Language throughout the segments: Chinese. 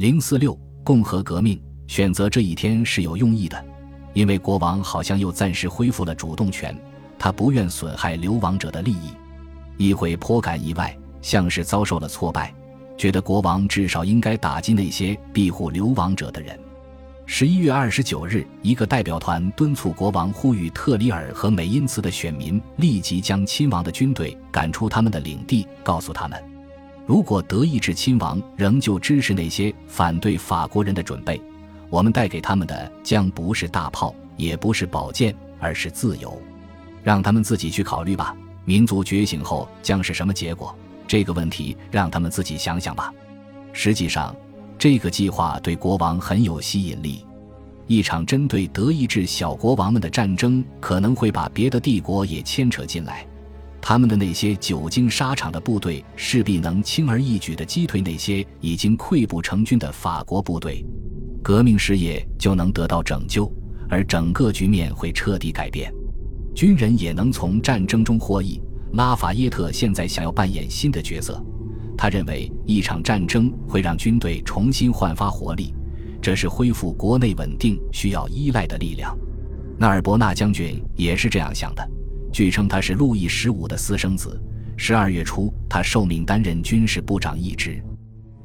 零四六共和革命选择这一天是有用意的，因为国王好像又暂时恢复了主动权，他不愿损害流亡者的利益。议会颇感意外，像是遭受了挫败，觉得国王至少应该打击那些庇护流亡者的人。十一月二十九日，一个代表团敦促国王呼吁特里尔和美因茨的选民立即将亲王的军队赶出他们的领地，告诉他们，如果德意志亲王仍旧支持那些反对法国人的准备，我们带给他们的将不是大炮，也不是宝剑，而是自由。让他们自己去考虑吧。民族觉醒后将是什么结果？这个问题让他们自己想想吧。实际上。这个计划对国王很有吸引力。一场针对德意志小国王们的战争可能会把别的帝国也牵扯进来，他们的那些久经沙场的部队势必能轻而易举地击退那些已经溃不成军的法国部队，革命事业就能得到拯救，而整个局面会彻底改变。军人也能从战争中获益。拉法耶特现在想要扮演新的角色。他认为一场战争会让军队重新焕发活力，这是恢复国内稳定需要依赖的力量。纳尔伯纳将军也是这样想的。据称他是路易十五的私生子。十二月初，他受命担任军事部长一职。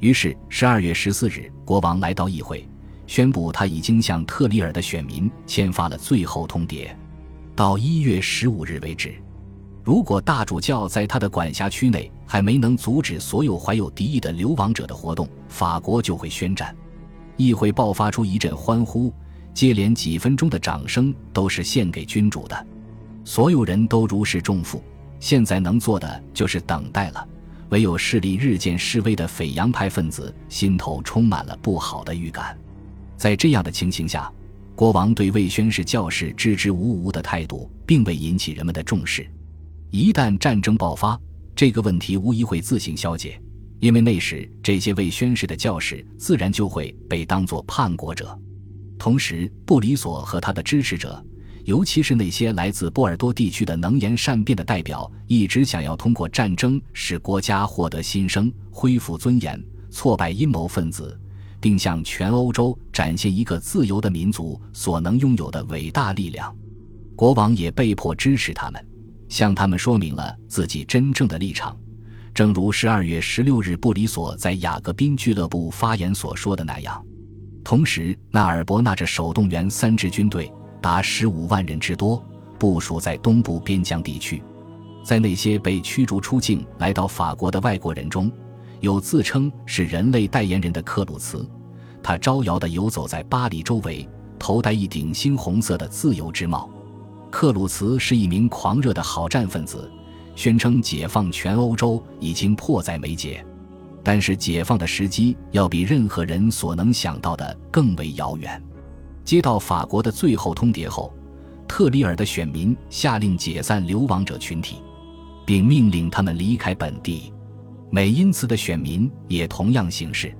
于是，十二月十四日，国王来到议会，宣布他已经向特里尔的选民签发了最后通牒，到一月十五日为止。如果大主教在他的管辖区内还没能阻止所有怀有敌意的流亡者的活动，法国就会宣战。议会爆发出一阵欢呼，接连几分钟的掌声都是献给君主的。所有人都如释重负，现在能做的就是等待了。唯有势力日渐式微的斐扬派分子心头充满了不好的预感。在这样的情形下，国王对未宣誓教士支支吾吾的态度，并未引起人们的重视。一旦战争爆发，这个问题无疑会自行消解，因为那时这些未宣誓的教士自然就会被当作叛国者。同时，布里索和他的支持者，尤其是那些来自波尔多地区的能言善辩的代表，一直想要通过战争使国家获得新生、恢复尊严、挫败阴谋分子，并向全欧洲展现一个自由的民族所能拥有的伟大力量。国王也被迫支持他们。向他们说明了自己真正的立场，正如十二月十六日布里索在雅各宾俱乐部发言所说的那样。同时，纳尔伯纳着手动员三支军队，达十五万人之多，部署在东部边疆地区。在那些被驱逐出境来到法国的外国人中，有自称是人类代言人的克鲁茨，他招摇地游走在巴黎周围，头戴一顶猩红色的自由之帽。克鲁茨是一名狂热的好战分子，宣称解放全欧洲已经迫在眉睫，但是解放的时机要比任何人所能想到的更为遥远。接到法国的最后通牒后，特里尔的选民下令解散流亡者群体，并命令他们离开本地。美因茨的选民也同样行事，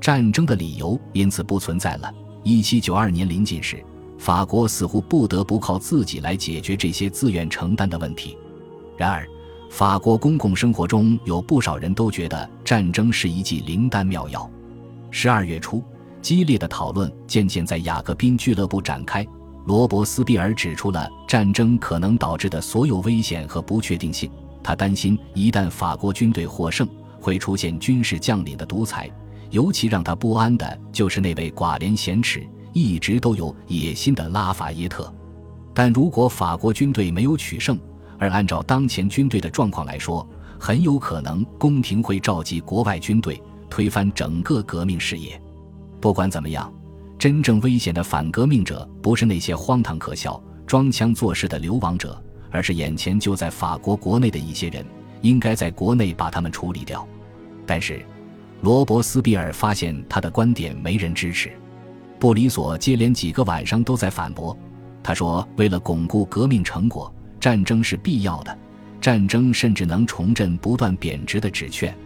战争的理由因此不存在了。一七九二年临近时。法国似乎不得不靠自己来解决这些自愿承担的问题。然而，法国公共生活中有不少人都觉得战争是一剂灵丹妙药。十二月初，激烈的讨论渐渐在雅各宾俱乐部展开。罗伯斯庇尔指出了战争可能导致的所有危险和不确定性。他担心，一旦法国军队获胜，会出现军事将领的独裁。尤其让他不安的就是那位寡廉鲜耻。一直都有野心的拉法耶特，但如果法国军队没有取胜，而按照当前军队的状况来说，很有可能宫廷会召集国外军队，推翻整个革命事业。不管怎么样，真正危险的反革命者不是那些荒唐可笑、装腔作势的流亡者，而是眼前就在法国国内的一些人，应该在国内把他们处理掉。但是，罗伯斯庇尔发现他的观点没人支持。布里索接连几个晚上都在反驳，他说：“为了巩固革命成果，战争是必要的。战争甚至能重振不断贬值的纸券。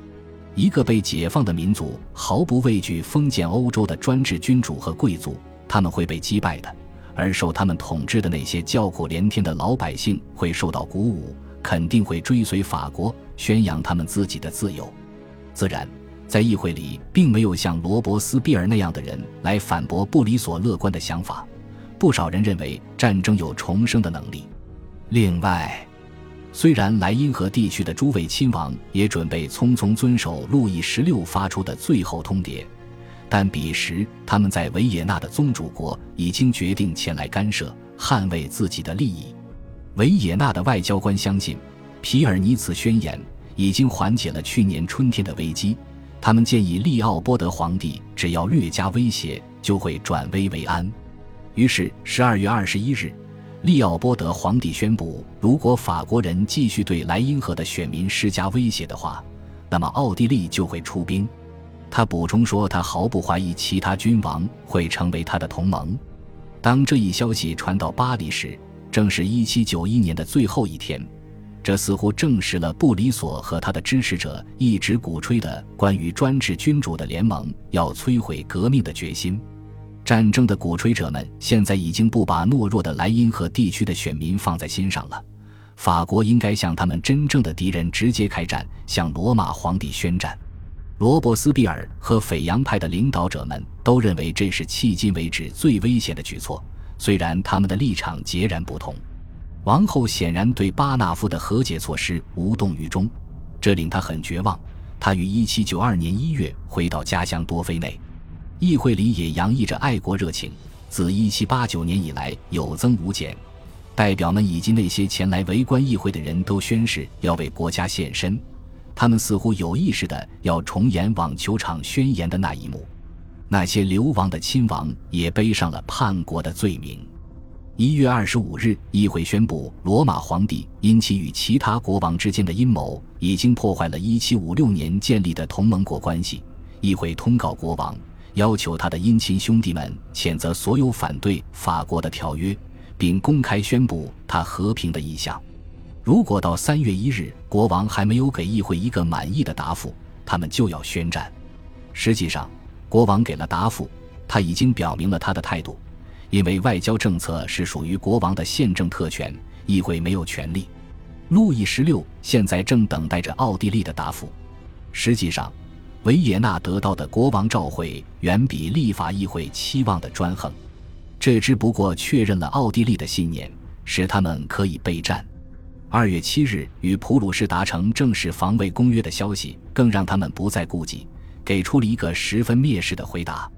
一个被解放的民族毫不畏惧封建欧洲的专制君主和贵族，他们会被击败的。而受他们统治的那些叫苦连天的老百姓会受到鼓舞，肯定会追随法国，宣扬他们自己的自由。自然。”在议会里并没有像罗伯斯庇尔那样的人来反驳布里索乐观的想法。不少人认为战争有重生的能力。另外，虽然莱茵河地区的诸位亲王也准备匆匆遵守路易十六发出的最后通牒，但彼时他们在维也纳的宗主国已经决定前来干涉，捍卫自己的利益。维也纳的外交官相信，皮尔尼茨宣言已经缓解了去年春天的危机。他们建议利奥波德皇帝只要略加威胁，就会转危为安。于是，十二月二十一日。利奥波德皇帝宣布，如果法国人继续对莱茵河的选民施加威胁的话，那么奥地利就会出兵。他补充说，他毫不怀疑其他君王会成为他的同盟。当这一消息传到巴黎时，正是一七九一年的最后一天，这似乎证实了布里索和他的支持者一直鼓吹的关于专制君主的联盟要摧毁革命的决心。战争的鼓吹者们现在已经不把懦弱的莱茵河地区的选民放在心上了。法国应该向他们真正的敌人直接开战，向罗马皇帝宣战。罗伯斯庇尔和斐扬派的领导者们都认为这是迄今为止最危险的举措，虽然他们的立场截然不同。王后显然对巴纳夫的和解措施无动于衷，这令他很绝望。他于1792年1月回到家乡多菲内。议会里也洋溢着爱国热情，自1789年以来有增无减。代表们以及那些前来围观议会的人都宣誓要为国家献身。他们似乎有意识的要重演网球场宣言的那一幕。那些流亡的亲王也背上了叛国的罪名。一月二十五日，议会宣布，罗马皇帝因其与其他国王之间的阴谋，已经破坏了1756年建立的同盟国关系。议会通告国王。要求他的姻亲兄弟们谴责所有反对法国的条约，并公开宣布他和平的意向。如果到三月一日国王还没有给议会一个满意的答复，他们就要宣战。实际上，国王给了答复，他已经表明了他的态度，因为外交政策是属于国王的宪政特权，议会没有权利。路易十六现在正等待着奥地利的答复。实际上。维也纳得到的国王召会远比立法议会期望的专横，这只不过确认了奥地利的信念，使他们可以备战。二月七日与普鲁士达成正式防卫公约的消息，更让他们不再顾忌，给出了一个十分蔑视的回答。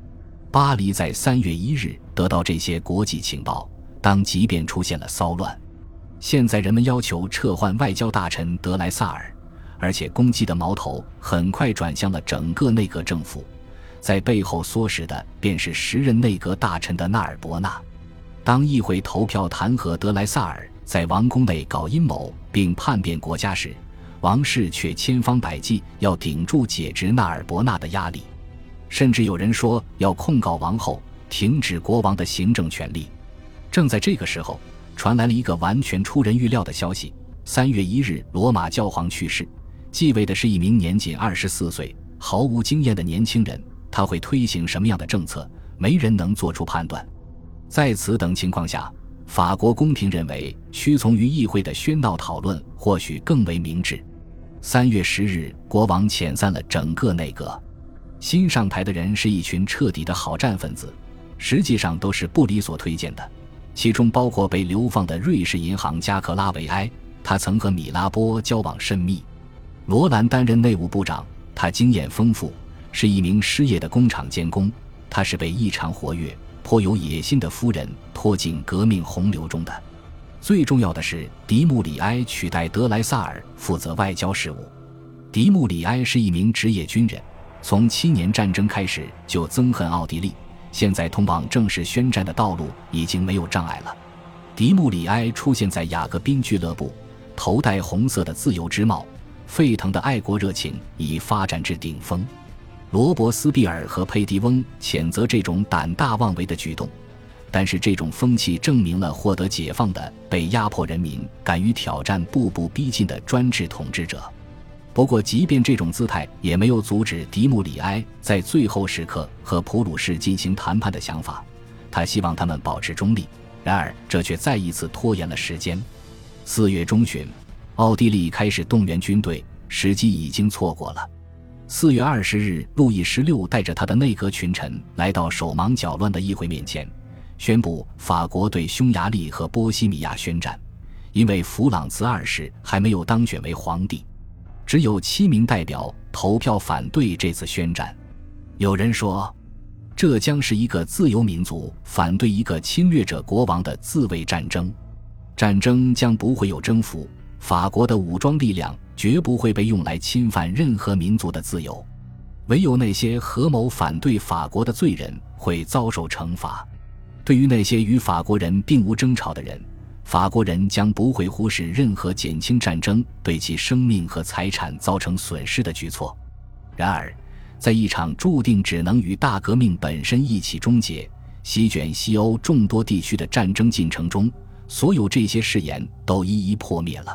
巴黎在三月一日得到这些国际情报，当即便出现了骚乱。现在人们要求撤换外交大臣德莱萨尔。而且攻击的矛头很快转向了整个内阁政府，在背后唆使的便是时任内阁大臣的纳尔伯纳。当议会投票弹劾德莱萨尔在王宫内搞阴谋并叛变国家时，王室却千方百计要顶住解职纳尔伯纳的压力，甚至有人说要控告王后，停止国王的行政权力。正在这个时候，传来了一个完全出人预料的消息：三月一日，罗马教皇去世。继位的是一名年仅二十四岁、毫无经验的年轻人，他会推行什么样的政策？没人能做出判断。在此等情况下，法国宫廷认为屈从于议会的喧闹讨论或许更为明智。三月十日，国王遣散了整个内阁，新上台的人是一群彻底的好战分子，实际上都是布里所推荐的，其中包括被流放的瑞士银行家克拉维埃，他曾和米拉波交往甚密。罗兰担任内务部长，他经验丰富，是一名失业的工厂监工。他是被异常活跃、颇有野心的夫人拖进革命洪流中的。最重要的是，迪穆里埃取代德莱萨尔负责外交事务。迪穆里埃是一名职业军人，从七年战争开始就憎恨奥地利，现在通往正式宣战的道路已经没有障碍了。迪穆里埃出现在雅各宾俱乐部，头戴红色的自由之帽。沸腾的爱国热情已发展至顶峰，罗伯斯庇尔和佩蒂翁谴责这种胆大妄为的举动，但是这种风气证明了获得解放的被压迫人民敢于挑战步步逼近的专制统治者。不过，即便这种姿态也没有阻止迪穆里埃在最后时刻和普鲁士进行谈判的想法。他希望他们保持中立，然而这却再一次拖延了时间。四月中旬。奥地利开始动员军队，时机已经错过了。四月二十日，路易十六带着他的内阁群臣来到手忙脚乱的议会面前，宣布法国对匈牙利和波西米亚宣战，因为弗朗茨二世还没有当选为皇帝。只有七名代表投票反对这次宣战。有人说，这将是一个自由民族反对一个侵略者国王的自卫战争。战争将不会有征服，法国的武装力量绝不会被用来侵犯任何民族的自由。唯有那些合谋反对法国的罪人会遭受惩罚。对于那些与法国人并无争吵的人，法国人将不会忽视任何减轻战争对其生命和财产造成损失的举措。然而，在一场注定只能与大革命本身一起终结、席卷西欧众多地区的战争进程中，所有这些誓言都一一破灭了。